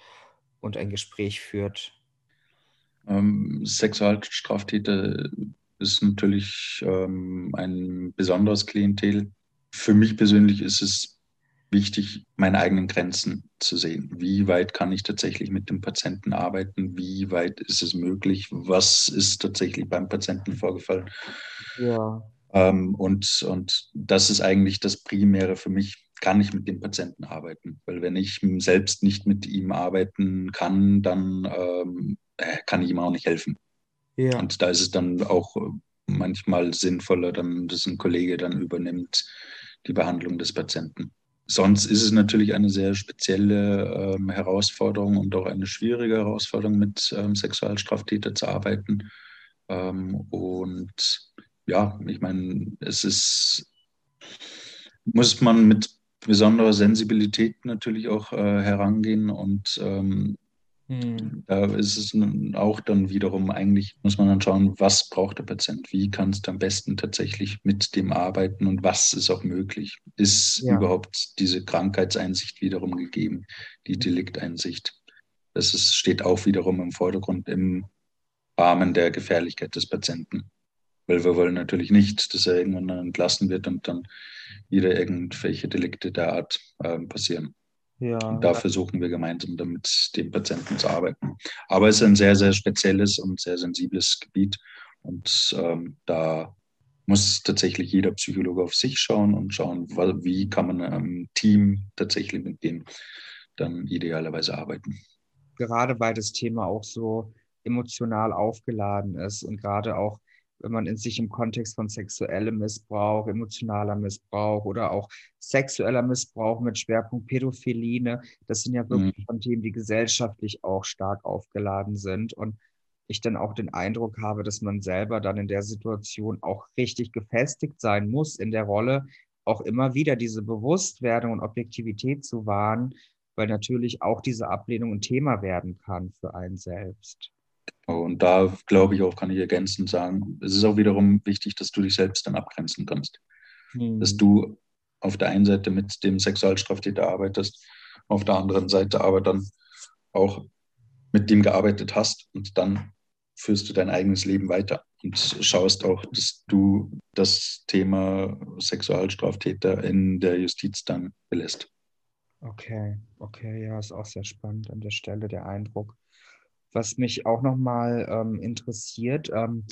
und ein Gespräch führt? Ähm, Sexualstraftäter ist natürlich ähm, ein besonderes Klientel. Für mich persönlich ist es wichtig, meine eigenen Grenzen zu sehen. Wie weit kann ich tatsächlich mit dem Patienten arbeiten? Wie weit ist es möglich? Was ist tatsächlich beim Patienten vorgefallen? Ja. Ähm, und, und das ist eigentlich das Primäre für mich, kann ich mit dem Patienten arbeiten. Weil wenn ich selbst nicht mit ihm arbeiten kann, dann ähm, äh, kann ich ihm auch nicht helfen. Ja. Und da ist es dann auch manchmal sinnvoller, dann, dass ein Kollege dann übernimmt die Behandlung des Patienten. Sonst ist es natürlich eine sehr spezielle ähm, Herausforderung und auch eine schwierige Herausforderung, mit ähm, Sexualstraftätern zu arbeiten. Ähm, und ja, ich meine, es ist, muss man mit besonderer Sensibilität natürlich auch äh, herangehen und ähm, hm. Da ist es auch dann wiederum, eigentlich muss man dann schauen, was braucht der Patient, wie kannst du am besten tatsächlich mit dem arbeiten und was ist auch möglich. Ist ja. überhaupt diese Krankheitseinsicht wiederum gegeben, die Delikteinsicht? Das ist, steht auch wiederum im Vordergrund im Rahmen der Gefährlichkeit des Patienten. Weil wir wollen natürlich nicht, dass er irgendwann entlassen wird und dann wieder irgendwelche Delikte der Art äh, passieren. Ja, und da versuchen wir gemeinsam damit dem Patienten zu arbeiten. Aber es ist ein sehr, sehr spezielles und sehr sensibles Gebiet. Und ähm, da muss tatsächlich jeder Psychologe auf sich schauen und schauen, wie kann man im Team tatsächlich mit dem dann idealerweise arbeiten. Gerade weil das Thema auch so emotional aufgeladen ist und gerade auch wenn man in sich im Kontext von sexuellem Missbrauch, emotionaler Missbrauch oder auch sexueller Missbrauch mit Schwerpunkt Pädophilie, das sind ja wirklich mhm. von Themen, die gesellschaftlich auch stark aufgeladen sind. Und ich dann auch den Eindruck habe, dass man selber dann in der Situation auch richtig gefestigt sein muss in der Rolle, auch immer wieder diese Bewusstwerdung und Objektivität zu wahren, weil natürlich auch diese Ablehnung ein Thema werden kann für einen selbst. Und da glaube ich auch, kann ich ergänzend sagen, es ist auch wiederum wichtig, dass du dich selbst dann abgrenzen kannst. Mhm. Dass du auf der einen Seite mit dem Sexualstraftäter arbeitest, auf der anderen Seite aber dann auch mit dem gearbeitet hast und dann führst du dein eigenes Leben weiter und schaust auch, dass du das Thema Sexualstraftäter in der Justiz dann belässt. Okay, okay, ja, ist auch sehr spannend an der Stelle der Eindruck. Was mich auch nochmal ähm, interessiert, ähm,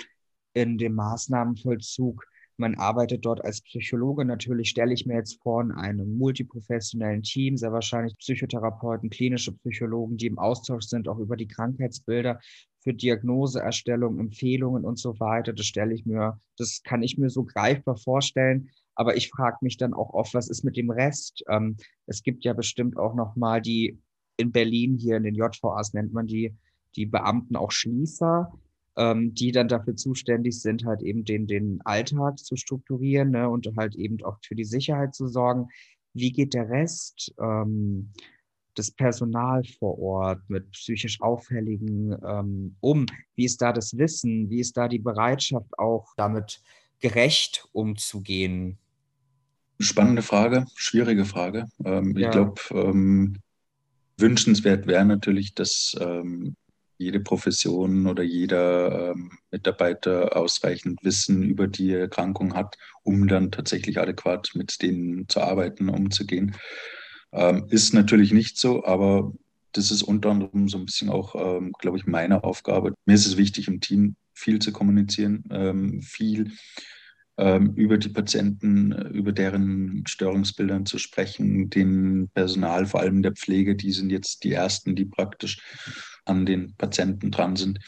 in dem Maßnahmenvollzug, man arbeitet dort als Psychologe. Natürlich stelle ich mir jetzt vor, in einem multiprofessionellen Team, sehr wahrscheinlich Psychotherapeuten, klinische Psychologen, die im Austausch sind, auch über die Krankheitsbilder für Diagnoseerstellung, Empfehlungen und so weiter. Das stelle ich mir, das kann ich mir so greifbar vorstellen. Aber ich frage mich dann auch oft, was ist mit dem Rest? Ähm, es gibt ja bestimmt auch nochmal die in Berlin hier in den JVAs nennt man die die Beamten auch Schließer, ähm, die dann dafür zuständig sind, halt eben den, den Alltag zu strukturieren ne, und halt eben auch für die Sicherheit zu sorgen. Wie geht der Rest ähm, des Personal vor Ort mit psychisch Auffälligen ähm, um? Wie ist da das Wissen? Wie ist da die Bereitschaft auch damit gerecht umzugehen? Spannende Frage, schwierige Frage. Ähm, ja. Ich glaube, ähm, wünschenswert wäre natürlich, dass ähm, jede Profession oder jeder ähm, Mitarbeiter ausreichend Wissen über die Erkrankung hat, um dann tatsächlich adäquat mit denen zu arbeiten, umzugehen. Ähm, ist natürlich nicht so, aber das ist unter anderem so ein bisschen auch, ähm, glaube ich, meine Aufgabe. Mir ist es wichtig, im Team viel zu kommunizieren, ähm, viel ähm, über die Patienten, über deren Störungsbildern zu sprechen, den Personal, vor allem der Pflege, die sind jetzt die ersten, die praktisch an den Patienten dran sind,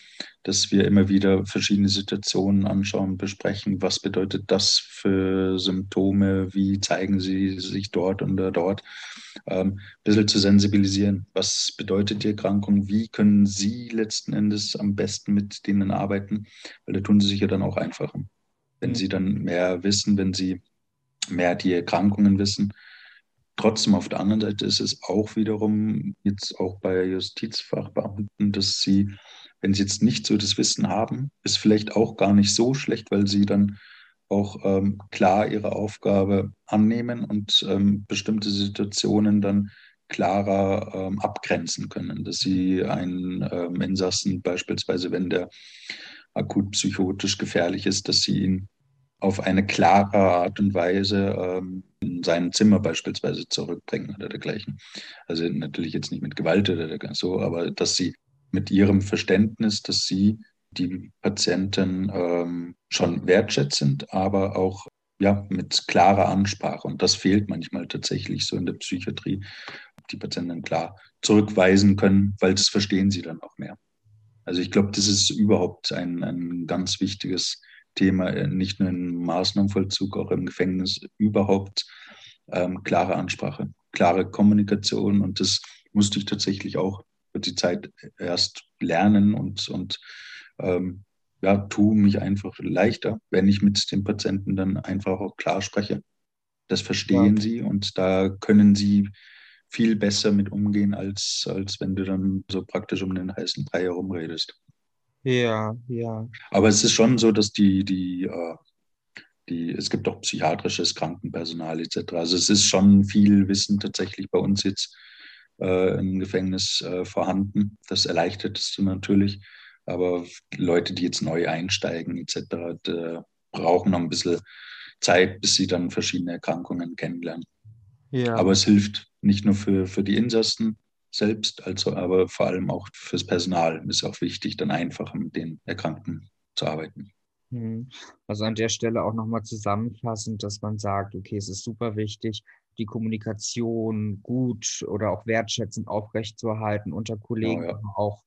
dass wir immer wieder verschiedene Situationen anschauen, besprechen, was bedeutet das für Symptome, wie zeigen sie sich dort oder dort, ähm, ein bisschen zu sensibilisieren, was bedeutet die Erkrankung, wie können sie letzten Endes am besten mit denen arbeiten, weil da tun sie sich ja dann auch einfacher. Wenn mhm. sie dann mehr wissen, wenn sie mehr die Erkrankungen wissen, Trotzdem auf der anderen Seite ist es auch wiederum jetzt auch bei Justizfachbeamten, dass sie, wenn sie jetzt nicht so das Wissen haben, ist vielleicht auch gar nicht so schlecht, weil sie dann auch ähm, klar ihre Aufgabe annehmen und ähm, bestimmte Situationen dann klarer ähm, abgrenzen können, dass sie einen ähm, Insassen beispielsweise, wenn der akut psychotisch gefährlich ist, dass sie ihn auf eine klare Art und Weise ähm, in sein Zimmer beispielsweise zurückbringen oder dergleichen. Also natürlich jetzt nicht mit Gewalt oder so, aber dass sie mit ihrem Verständnis, dass sie die Patienten ähm, schon wertschätzend, aber auch ja, mit klarer Ansprache. Und das fehlt manchmal tatsächlich so in der Psychiatrie, die Patienten klar zurückweisen können, weil das verstehen sie dann auch mehr. Also ich glaube, das ist überhaupt ein, ein ganz wichtiges Thema, äh, nicht nur im Maßnahmenvollzug, auch im Gefängnis überhaupt, ähm, klare Ansprache, klare Kommunikation und das musste ich tatsächlich auch für die Zeit erst lernen und, und ähm, ja, tue mich einfach leichter, wenn ich mit dem Patienten dann einfach auch klar spreche. Das verstehen ja. sie und da können sie viel besser mit umgehen, als, als wenn du dann so praktisch um den heißen Brei herumredest. Ja, ja. Aber es ist schon so, dass die, die, äh, die, es gibt auch psychiatrisches Krankenpersonal etc. Also es ist schon viel Wissen tatsächlich bei uns jetzt äh, im Gefängnis äh, vorhanden. Das erleichtert es natürlich. Aber Leute, die jetzt neu einsteigen etc., brauchen noch ein bisschen Zeit, bis sie dann verschiedene Erkrankungen kennenlernen. Ja. Aber es hilft nicht nur für, für die Insassen selbst, also aber vor allem auch fürs Personal ist auch wichtig, dann einfacher mit den Erkrankten zu arbeiten. Mhm. Also an der Stelle auch nochmal zusammenfassend, dass man sagt, okay, es ist super wichtig, die Kommunikation gut oder auch wertschätzend aufrechtzuerhalten unter Kollegen, ja, ja. auch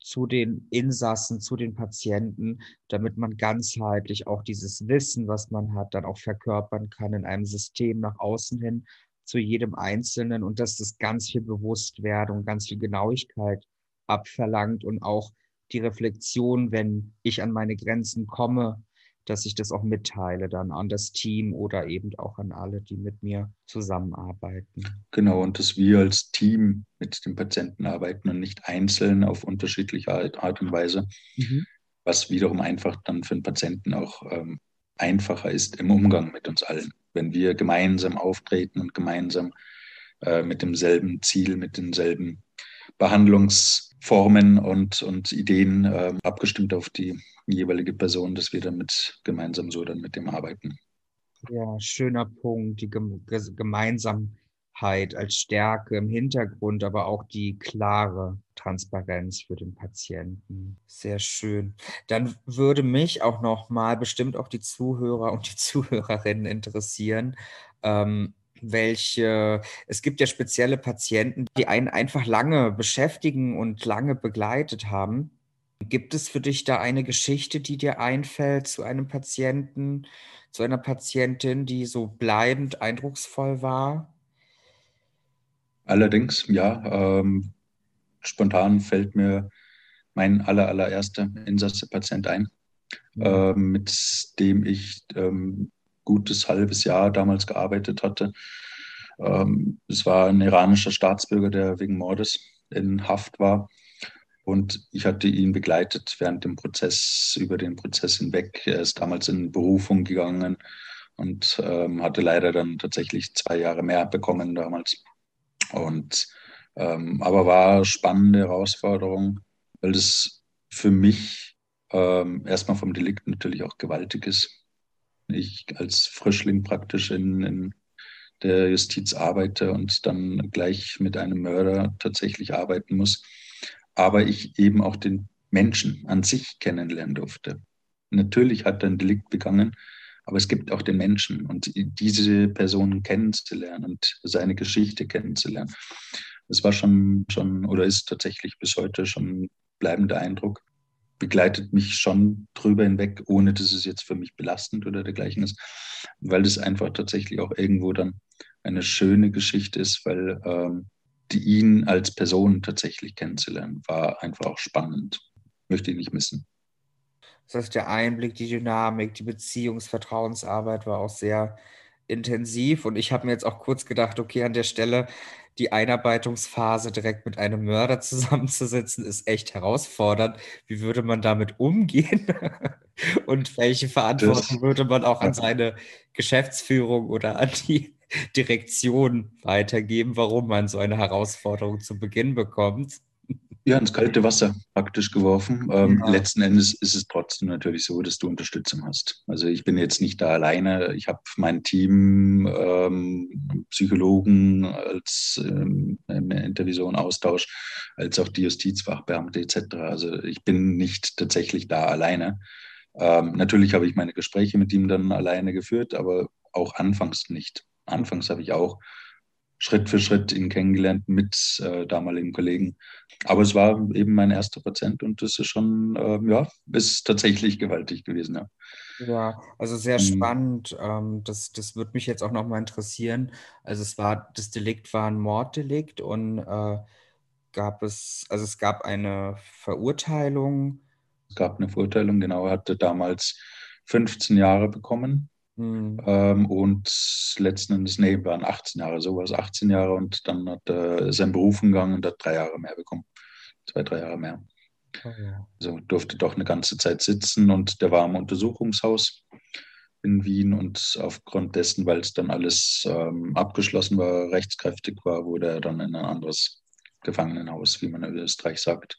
zu den Insassen, zu den Patienten, damit man ganzheitlich auch dieses Wissen, was man hat, dann auch verkörpern kann in einem System nach außen hin zu jedem Einzelnen und dass das ganz viel Bewusstwerdung, ganz viel Genauigkeit abverlangt und auch die Reflexion, wenn ich an meine Grenzen komme, dass ich das auch mitteile dann an das Team oder eben auch an alle, die mit mir zusammenarbeiten. Genau, und dass wir als Team mit dem Patienten arbeiten und nicht einzeln auf unterschiedliche Art und Weise, mhm. was wiederum einfach dann für den Patienten auch ähm, einfacher ist im Umgang mit uns allen. Wenn wir gemeinsam auftreten und gemeinsam äh, mit demselben Ziel, mit denselben Behandlungsformen und, und Ideen äh, abgestimmt auf die jeweilige Person, dass wir damit gemeinsam so dann mit dem arbeiten. Ja, schöner Punkt, die Gemeinsamkeit als Stärke im Hintergrund, aber auch die klare Transparenz für den Patienten. Sehr schön. Dann würde mich auch noch mal bestimmt auch die Zuhörer und die Zuhörerinnen interessieren, ähm, welche, es gibt ja spezielle Patienten, die einen einfach lange beschäftigen und lange begleitet haben. Gibt es für dich da eine Geschichte, die dir einfällt zu einem Patienten, zu einer Patientin, die so bleibend eindrucksvoll war? Allerdings, ja. Ähm, spontan fällt mir mein aller, allererster Insasse-Patient ein, ähm, mit dem ich ähm, gutes halbes Jahr damals gearbeitet hatte. Ähm, es war ein iranischer Staatsbürger, der wegen Mordes in Haft war. Und ich hatte ihn begleitet während dem Prozess, über den Prozess hinweg. Er ist damals in Berufung gegangen und ähm, hatte leider dann tatsächlich zwei Jahre mehr bekommen damals. Und ähm, aber war spannende Herausforderung, weil das für mich ähm, erstmal vom Delikt natürlich auch gewaltig ist. Ich als Frischling praktisch in, in der Justiz arbeite und dann gleich mit einem Mörder tatsächlich arbeiten muss aber ich eben auch den Menschen an sich kennenlernen durfte. Natürlich hat er ein Delikt begangen, aber es gibt auch den Menschen und diese Person kennenzulernen und seine Geschichte kennenzulernen. Das war schon, schon oder ist tatsächlich bis heute schon ein bleibender Eindruck. Begleitet mich schon drüber hinweg, ohne dass es jetzt für mich belastend oder dergleichen ist, weil das einfach tatsächlich auch irgendwo dann eine schöne Geschichte ist, weil ähm, die, ihn als Person tatsächlich kennenzulernen, war einfach auch spannend. Möchte ich nicht missen. Das heißt, der Einblick, die Dynamik, die Beziehungsvertrauensarbeit war auch sehr intensiv. Und ich habe mir jetzt auch kurz gedacht, okay, an der Stelle die Einarbeitungsphase direkt mit einem Mörder zusammenzusitzen, ist echt herausfordernd. Wie würde man damit umgehen? Und welche Verantwortung würde man auch an seine Geschäftsführung oder an die Direktion weitergeben, warum man so eine Herausforderung zu Beginn bekommt. Ja, ins kalte Wasser praktisch geworfen. Ähm, ja. Letzten Endes ist es trotzdem natürlich so, dass du Unterstützung hast. Also ich bin jetzt nicht da alleine. Ich habe mein Team, ähm, Psychologen als ähm, Intervision, Austausch, als auch die Justizfachbeamte etc. Also ich bin nicht tatsächlich da alleine. Ähm, natürlich habe ich meine Gespräche mit ihm dann alleine geführt, aber auch anfangs nicht anfangs habe ich auch Schritt für Schritt ihn kennengelernt mit äh, damaligen Kollegen. Aber es war eben mein erster Patient und das ist schon, äh, ja, ist tatsächlich gewaltig gewesen, ja. Ja, also sehr mhm. spannend. Ähm, das, das würde mich jetzt auch nochmal interessieren. Also es war, das Delikt war ein Morddelikt und äh, gab es, also es gab eine Verurteilung. Es gab eine Verurteilung, genau, er hatte damals 15 Jahre bekommen. Mhm. Ähm, und letzten Endes, nee, waren 18 Jahre, sowas, 18 Jahre und dann hat er sein Berufen gegangen und hat drei Jahre mehr bekommen. Zwei, drei Jahre mehr. Oh, ja. Also durfte doch eine ganze Zeit sitzen und der war im Untersuchungshaus in Wien und aufgrund dessen, weil es dann alles ähm, abgeschlossen war, rechtskräftig war, wurde er dann in ein anderes Gefangenenhaus, wie man in Österreich sagt,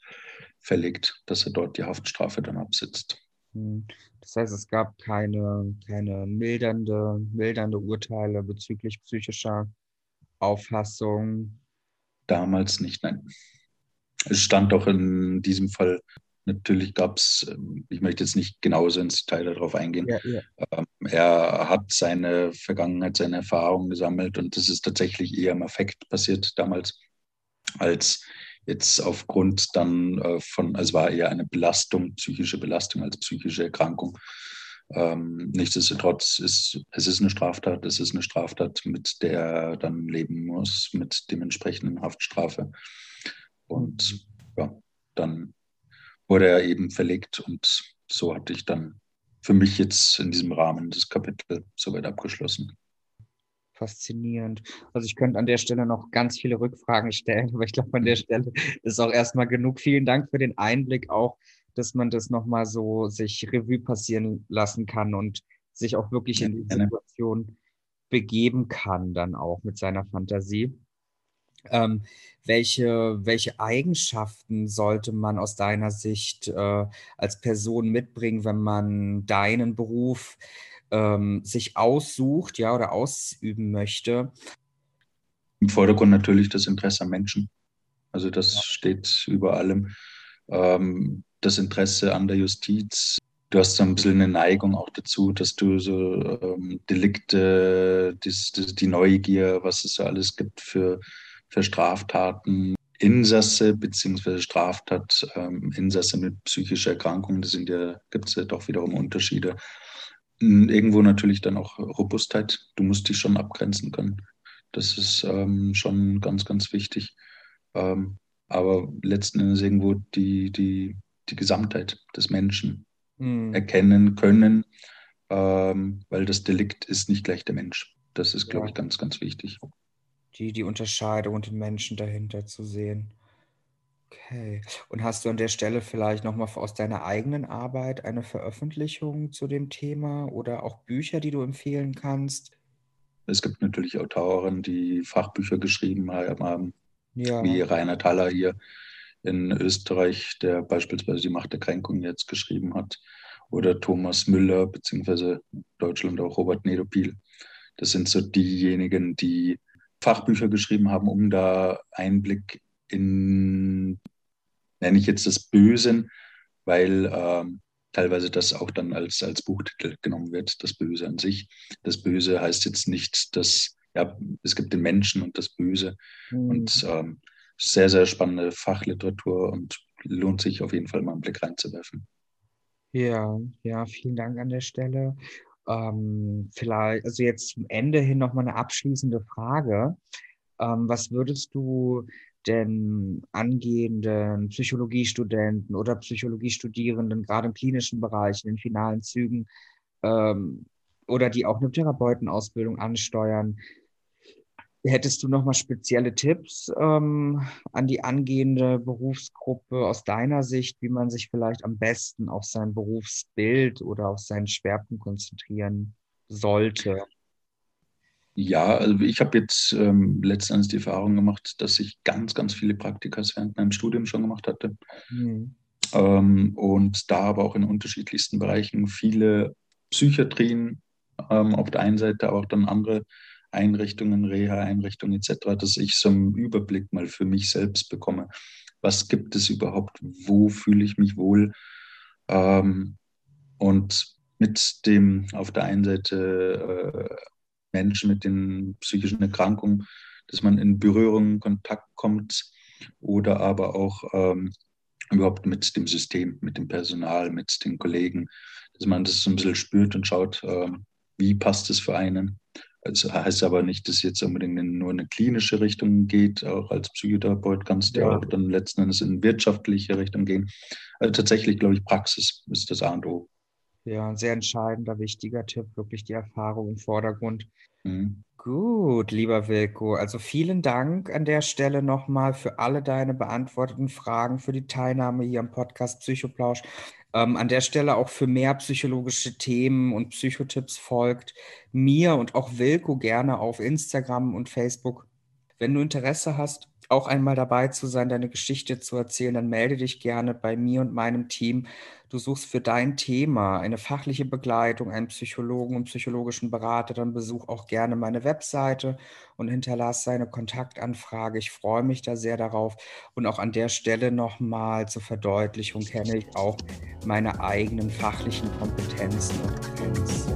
verlegt, dass er dort die Haftstrafe dann absitzt. Hm. Das heißt, es gab keine, keine mildernde, mildernde Urteile bezüglich psychischer Auffassung. Damals nicht, nein. Es stand doch in diesem Fall, natürlich gab es, ähm, ich möchte jetzt nicht genauso ins Detail darauf eingehen, ja, ja. Ähm, er hat seine Vergangenheit, seine Erfahrungen gesammelt und das ist tatsächlich eher im Affekt passiert damals, als jetzt aufgrund dann äh, von, also war eher eine Belastung, psychische Belastung als psychische Erkrankung. Ähm, nichtsdestotrotz ist es ist eine Straftat, es ist eine Straftat, mit der er dann leben muss, mit dementsprechenden Haftstrafe. Und ja, dann wurde er eben verlegt und so hatte ich dann für mich jetzt in diesem Rahmen das Kapitel soweit abgeschlossen. Faszinierend. Also ich könnte an der Stelle noch ganz viele Rückfragen stellen, aber ich glaube, an der Stelle ist auch erstmal genug. Vielen Dank für den Einblick auch, dass man das nochmal so sich Revue passieren lassen kann und sich auch wirklich in die Situation begeben kann, dann auch mit seiner Fantasie. Ähm, welche, welche Eigenschaften sollte man aus deiner Sicht äh, als Person mitbringen, wenn man deinen Beruf ähm, sich aussucht, ja, oder ausüben möchte? Im Vordergrund natürlich das Interesse am Menschen. Also das ja. steht über allem. Ähm, das Interesse an der Justiz. Du hast so ein bisschen eine Neigung auch dazu, dass du so ähm, Delikte, die, die Neugier, was es so alles gibt für für Straftaten. Insasse bzw. Straftat, ähm, Insasse mit psychischer Erkrankung, da sind ja, gibt es ja doch wiederum Unterschiede. Irgendwo natürlich dann auch Robustheit. Du musst dich schon abgrenzen können. Das ist ähm, schon ganz, ganz wichtig. Ähm, aber letzten Endes irgendwo die, die, die Gesamtheit des Menschen mhm. erkennen können, ähm, weil das Delikt ist nicht gleich der Mensch. Das ist, glaube ja. ich, ganz, ganz wichtig die, die Unterscheidung und den Menschen dahinter zu sehen. Okay. Und hast du an der Stelle vielleicht nochmal aus deiner eigenen Arbeit eine Veröffentlichung zu dem Thema oder auch Bücher, die du empfehlen kannst? Es gibt natürlich Autoren, die Fachbücher geschrieben haben, ja. wie Rainer Thaler hier in Österreich, der beispielsweise die Macht der Kränkung jetzt geschrieben hat, oder Thomas Müller, beziehungsweise in Deutschland auch Robert Nedopil. Das sind so diejenigen, die Fachbücher geschrieben haben, um da Einblick in, nenne ich jetzt das Bösen, weil ähm, teilweise das auch dann als, als Buchtitel genommen wird, das Böse an sich. Das Böse heißt jetzt nicht, dass, ja, es gibt den Menschen und das Böse. Mhm. Und ähm, sehr, sehr spannende Fachliteratur und lohnt sich auf jeden Fall mal einen Blick reinzuwerfen. Ja, ja, vielen Dank an der Stelle. Ähm, vielleicht, also jetzt zum Ende hin nochmal eine abschließende Frage. Ähm, was würdest du denn angehenden Psychologiestudenten oder Psychologiestudierenden, gerade im klinischen Bereich, in den finalen Zügen, ähm, oder die auch eine Therapeutenausbildung ansteuern, Hättest du nochmal spezielle Tipps ähm, an die angehende Berufsgruppe aus deiner Sicht, wie man sich vielleicht am besten auf sein Berufsbild oder auf seinen Schwerpunkt konzentrieren sollte? Ja, also ich habe jetzt ähm, letztendlich die Erfahrung gemacht, dass ich ganz, ganz viele Praktika während meinem Studium schon gemacht hatte. Mhm. Ähm, und da aber auch in unterschiedlichsten Bereichen viele Psychiatrien ähm, auf der einen Seite, aber auch dann andere Einrichtungen, Reha-Einrichtungen etc., dass ich so einen Überblick mal für mich selbst bekomme. Was gibt es überhaupt? Wo fühle ich mich wohl? Ähm, und mit dem auf der einen Seite äh, Menschen mit den psychischen Erkrankungen, dass man in Berührung, Kontakt kommt oder aber auch ähm, überhaupt mit dem System, mit dem Personal, mit den Kollegen, dass man das so ein bisschen spürt und schaut, ähm, wie passt es für einen. Das also heißt aber nicht, dass jetzt unbedingt in nur eine klinische Richtung geht. Auch als Psychotherapeut kannst du ja. auch dann letzten Endes in wirtschaftliche Richtung gehen. Also tatsächlich, glaube ich, Praxis ist das A und O. Ja, ein sehr entscheidender, wichtiger Tipp, wirklich die Erfahrung im Vordergrund. Mhm. Gut, lieber Wilko. Also vielen Dank an der Stelle nochmal für alle deine beantworteten Fragen, für die Teilnahme hier am Podcast Psychoplausch. Ähm, an der Stelle auch für mehr psychologische Themen und Psychotipps folgt mir und auch Wilko gerne auf Instagram und Facebook. Wenn du Interesse hast, auch einmal dabei zu sein, deine Geschichte zu erzählen, dann melde dich gerne bei mir und meinem Team. Du suchst für dein Thema eine fachliche Begleitung, einen Psychologen und psychologischen Berater, dann besuch auch gerne meine Webseite und hinterlass deine Kontaktanfrage. Ich freue mich da sehr darauf. Und auch an der Stelle nochmal zur Verdeutlichung kenne ich auch meine eigenen fachlichen Kompetenzen und Grenzen.